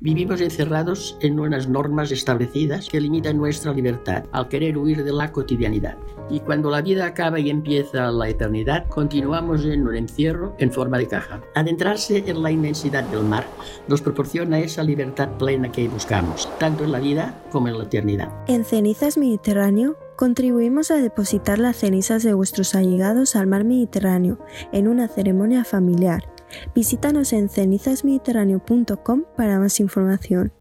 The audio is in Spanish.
Vivimos encerrados en unas normas establecidas que limitan nuestra libertad al querer huir de la cotidianidad. Y cuando la vida acaba y empieza la eternidad, continuamos en un encierro en forma de caja. Adentrarse en la inmensidad del mar nos proporciona esa libertad plena que buscamos, tanto en la vida como en la eternidad. En Cenizas Mediterráneo contribuimos a depositar las cenizas de vuestros allegados al mar Mediterráneo en una ceremonia familiar Visítanos en cenizasmediterráneo.com para más información.